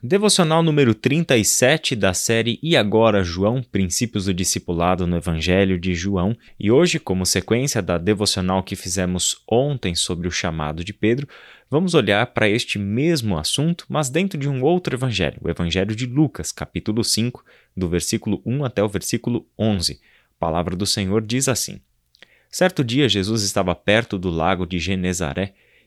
Devocional número 37 da série E Agora João, Princípios do Discipulado no Evangelho de João. E hoje, como sequência da devocional que fizemos ontem sobre o chamado de Pedro, vamos olhar para este mesmo assunto, mas dentro de um outro evangelho, o Evangelho de Lucas, capítulo 5, do versículo 1 até o versículo 11. A palavra do Senhor diz assim: Certo dia Jesus estava perto do lago de Genezaré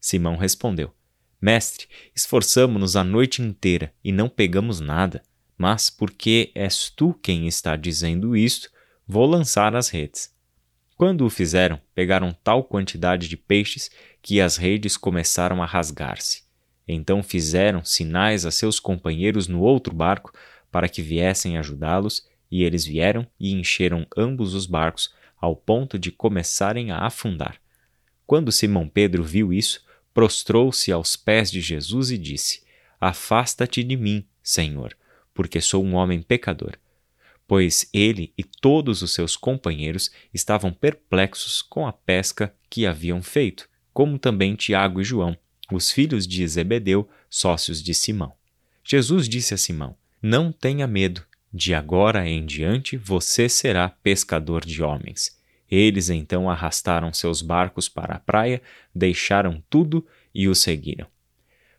Simão respondeu: Mestre, esforçamo-nos a noite inteira e não pegamos nada. Mas porque és tu quem está dizendo isto, vou lançar as redes. Quando o fizeram, pegaram tal quantidade de peixes que as redes começaram a rasgar-se. Então fizeram sinais a seus companheiros no outro barco para que viessem ajudá-los, e eles vieram e encheram ambos os barcos ao ponto de começarem a afundar. Quando Simão Pedro viu isso, prostrou-se aos pés de Jesus e disse: Afasta-te de mim, Senhor, porque sou um homem pecador. Pois ele e todos os seus companheiros estavam perplexos com a pesca que haviam feito, como também Tiago e João, os filhos de Zebedeu, sócios de Simão. Jesus disse a Simão: Não tenha medo, de agora em diante você será pescador de homens. Eles então arrastaram seus barcos para a praia, deixaram tudo e o seguiram.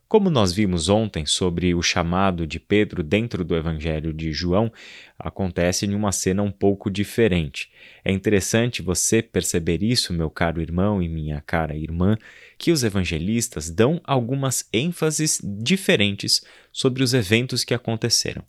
Como nós vimos ontem sobre o chamado de Pedro dentro do Evangelho de João, acontece em uma cena um pouco diferente. É interessante você perceber isso, meu caro irmão e minha cara irmã, que os evangelistas dão algumas ênfases diferentes sobre os eventos que aconteceram.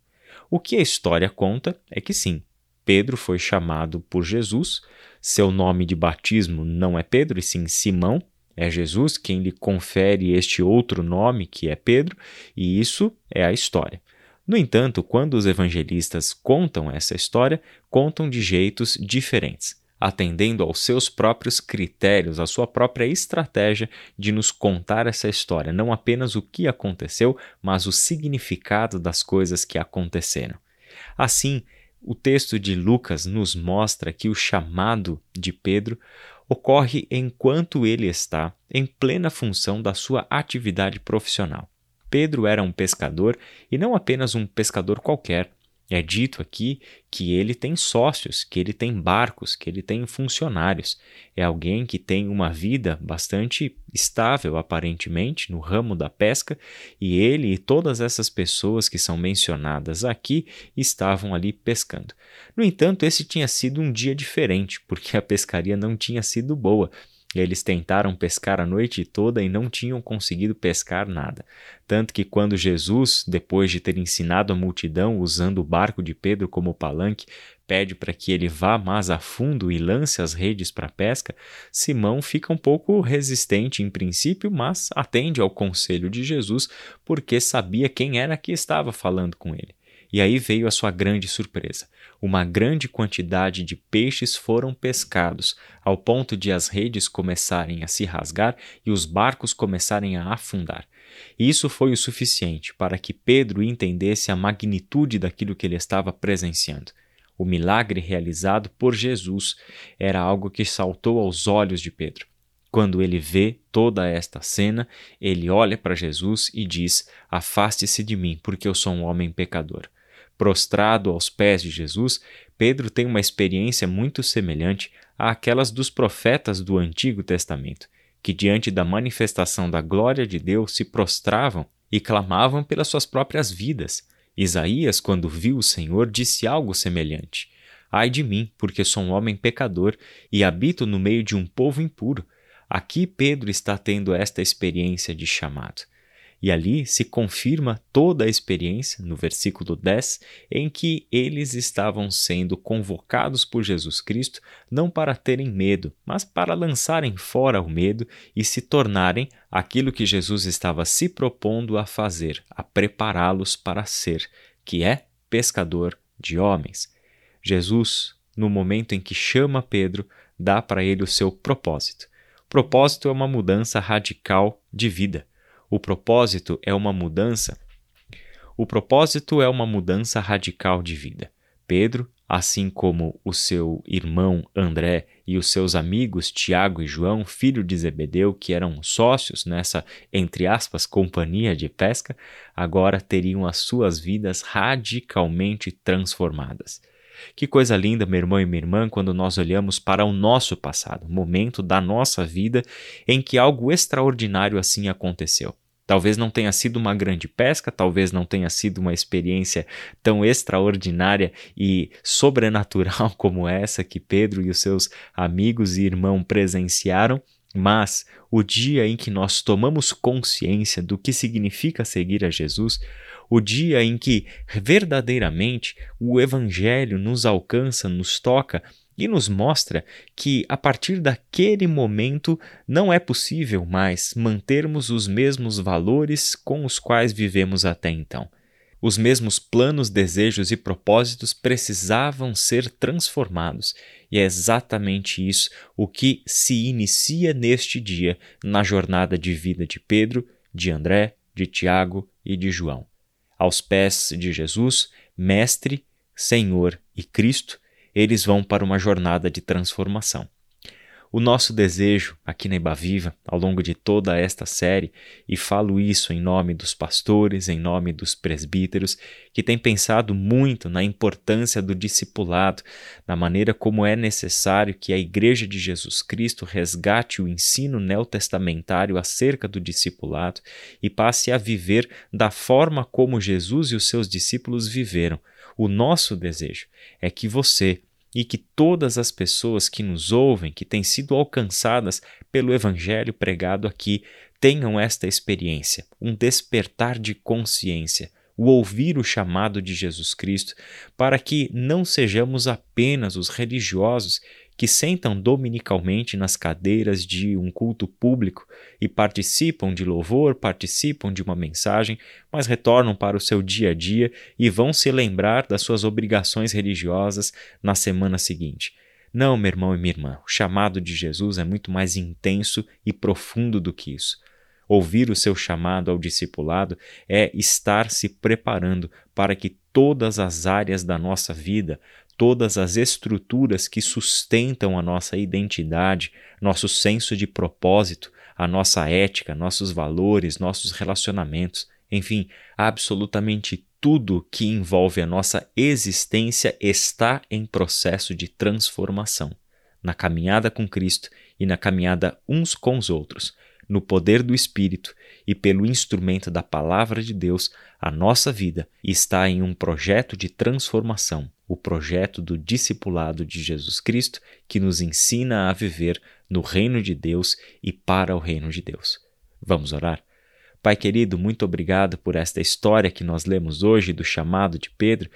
O que a história conta é que sim, Pedro foi chamado por Jesus, seu nome de batismo não é Pedro, e sim Simão. É Jesus quem lhe confere este outro nome, que é Pedro, e isso é a história. No entanto, quando os evangelistas contam essa história, contam de jeitos diferentes, atendendo aos seus próprios critérios, à sua própria estratégia de nos contar essa história, não apenas o que aconteceu, mas o significado das coisas que aconteceram. Assim, o texto de Lucas nos mostra que o chamado de Pedro ocorre enquanto ele está em plena função da sua atividade profissional. Pedro era um pescador e não apenas um pescador qualquer. É dito aqui que ele tem sócios, que ele tem barcos, que ele tem funcionários. É alguém que tem uma vida bastante estável, aparentemente, no ramo da pesca, e ele e todas essas pessoas que são mencionadas aqui estavam ali pescando. No entanto, esse tinha sido um dia diferente, porque a pescaria não tinha sido boa. Eles tentaram pescar a noite toda e não tinham conseguido pescar nada. Tanto que, quando Jesus, depois de ter ensinado a multidão usando o barco de Pedro como palanque, pede para que ele vá mais a fundo e lance as redes para pesca, Simão fica um pouco resistente em princípio, mas atende ao conselho de Jesus porque sabia quem era que estava falando com ele. E aí veio a sua grande surpresa. Uma grande quantidade de peixes foram pescados, ao ponto de as redes começarem a se rasgar e os barcos começarem a afundar. Isso foi o suficiente para que Pedro entendesse a magnitude daquilo que ele estava presenciando. O milagre realizado por Jesus era algo que saltou aos olhos de Pedro. Quando ele vê toda esta cena, ele olha para Jesus e diz: Afaste-se de mim, porque eu sou um homem pecador. Prostrado aos pés de Jesus, Pedro tem uma experiência muito semelhante àquelas dos profetas do Antigo Testamento, que diante da manifestação da glória de Deus se prostravam e clamavam pelas suas próprias vidas. Isaías, quando viu o Senhor, disse algo semelhante: Ai de mim, porque sou um homem pecador e habito no meio de um povo impuro. Aqui Pedro está tendo esta experiência de chamado. E ali se confirma toda a experiência, no versículo 10, em que eles estavam sendo convocados por Jesus Cristo não para terem medo, mas para lançarem fora o medo e se tornarem aquilo que Jesus estava se propondo a fazer, a prepará-los para ser, que é pescador de homens. Jesus, no momento em que chama Pedro, dá para ele o seu propósito. Propósito é uma mudança radical de vida. O propósito é uma mudança. O propósito é uma mudança radical de vida. Pedro, assim como o seu irmão André e os seus amigos Tiago e João, filho de Zebedeu, que eram sócios nessa, entre aspas, companhia de pesca, agora teriam as suas vidas radicalmente transformadas. Que coisa linda, meu irmão e minha irmã, quando nós olhamos para o nosso passado, momento da nossa vida em que algo extraordinário assim aconteceu. Talvez não tenha sido uma grande pesca, talvez não tenha sido uma experiência tão extraordinária e sobrenatural como essa que Pedro e os seus amigos e irmãos presenciaram, mas o dia em que nós tomamos consciência do que significa seguir a Jesus, o dia em que verdadeiramente o Evangelho nos alcança, nos toca e nos mostra que a partir daquele momento não é possível mais mantermos os mesmos valores com os quais vivemos até então. Os mesmos planos, desejos e propósitos precisavam ser transformados, e é exatamente isso o que se inicia neste dia na jornada de vida de Pedro, de André, de Tiago e de João aos pés de Jesus, Mestre, Senhor e Cristo, eles vão para uma jornada de transformação. O nosso desejo aqui na Ibaviva, ao longo de toda esta série, e falo isso em nome dos pastores, em nome dos presbíteros, que têm pensado muito na importância do discipulado, na maneira como é necessário que a Igreja de Jesus Cristo resgate o ensino neotestamentário acerca do discipulado e passe a viver da forma como Jesus e os seus discípulos viveram. O nosso desejo é que você, e que todas as pessoas que nos ouvem, que têm sido alcançadas pelo Evangelho pregado aqui, tenham esta experiência, um despertar de consciência, o ouvir o chamado de Jesus Cristo, para que não sejamos apenas os religiosos que sentam dominicalmente nas cadeiras de um culto público e participam de louvor, participam de uma mensagem, mas retornam para o seu dia a dia e vão se lembrar das suas obrigações religiosas na semana seguinte. Não, meu irmão e minha irmã, o chamado de Jesus é muito mais intenso e profundo do que isso. Ouvir o seu chamado ao discipulado é estar se preparando para que todas as áreas da nossa vida, todas as estruturas que sustentam a nossa identidade, nosso senso de propósito, a nossa ética, nossos valores, nossos relacionamentos, enfim, absolutamente tudo que envolve a nossa existência está em processo de transformação. Na caminhada com Cristo e na caminhada uns com os outros, no poder do Espírito e pelo instrumento da Palavra de Deus, a nossa vida está em um projeto de transformação o projeto do discipulado de Jesus Cristo que nos ensina a viver no reino de Deus e para o reino de Deus. Vamos orar? Pai querido, muito obrigado por esta história que nós lemos hoje do chamado de Pedro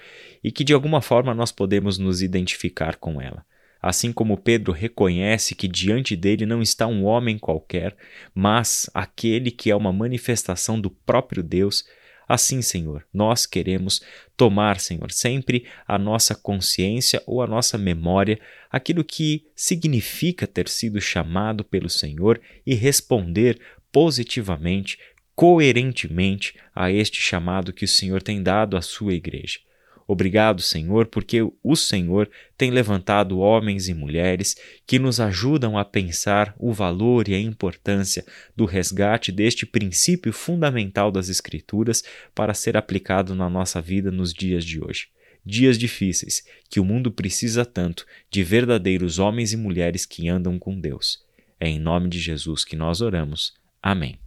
e que de alguma forma nós podemos nos identificar com ela. Assim como Pedro reconhece que diante dele não está um homem qualquer, mas aquele que é uma manifestação do próprio Deus, Assim, Senhor, nós queremos tomar, Senhor, sempre a nossa consciência ou a nossa memória aquilo que significa ter sido chamado pelo Senhor e responder positivamente, coerentemente a este chamado que o Senhor tem dado à sua igreja. Obrigado, Senhor, porque o Senhor tem levantado homens e mulheres que nos ajudam a pensar o valor e a importância do resgate deste princípio fundamental das Escrituras para ser aplicado na nossa vida nos dias de hoje. Dias difíceis que o mundo precisa tanto de verdadeiros homens e mulheres que andam com Deus. É em nome de Jesus que nós oramos. Amém.